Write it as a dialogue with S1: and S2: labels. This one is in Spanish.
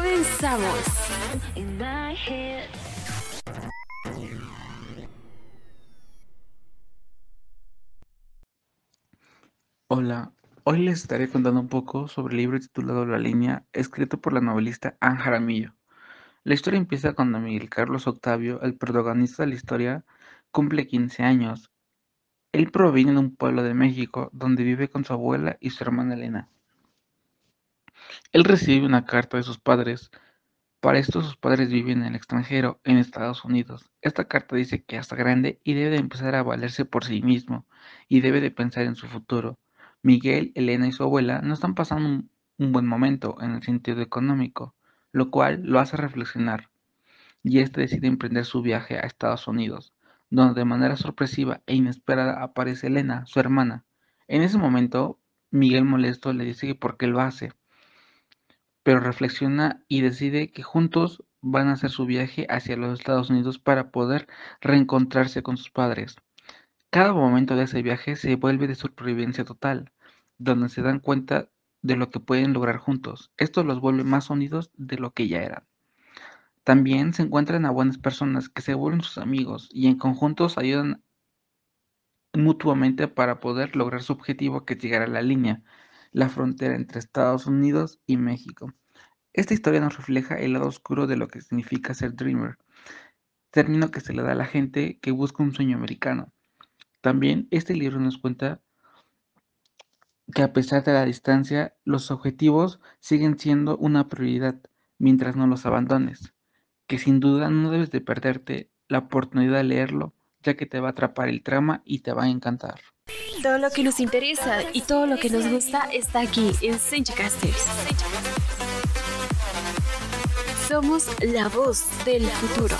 S1: Comenzamos.
S2: Hola, hoy les estaré contando un poco sobre el libro titulado La línea, escrito por la novelista Anne Jaramillo. La historia empieza cuando Miguel Carlos Octavio, el protagonista de la historia, cumple 15 años. Él proviene de un pueblo de México donde vive con su abuela y su hermana Elena. Él recibe una carta de sus padres. Para esto sus padres viven en el extranjero, en Estados Unidos. Esta carta dice que hasta grande y debe de empezar a valerse por sí mismo y debe de pensar en su futuro. Miguel, Elena y su abuela no están pasando un, un buen momento en el sentido económico, lo cual lo hace reflexionar. Y este decide emprender su viaje a Estados Unidos, donde de manera sorpresiva e inesperada aparece Elena, su hermana. En ese momento, Miguel molesto le dice que por qué lo hace, pero reflexiona y decide que juntos van a hacer su viaje hacia los Estados Unidos para poder reencontrarse con sus padres. Cada momento de ese viaje se vuelve de supervivencia total, donde se dan cuenta de lo que pueden lograr juntos. Esto los vuelve más unidos de lo que ya eran. También se encuentran a buenas personas que se vuelven sus amigos y en conjuntos ayudan mutuamente para poder lograr su objetivo que es llegar a la línea, la frontera entre Estados Unidos y México. Esta historia nos refleja el lado oscuro de lo que significa ser dreamer, término que se le da a la gente que busca un sueño americano. También este libro nos cuenta que a pesar de la distancia, los objetivos siguen siendo una prioridad mientras no los abandones, que sin duda no debes de perderte la oportunidad de leerlo, ya que te va a atrapar el trama y te va a encantar.
S1: Todo lo que nos interesa y todo lo que nos gusta está aquí en Senchcasters. Somos la voz del futuro.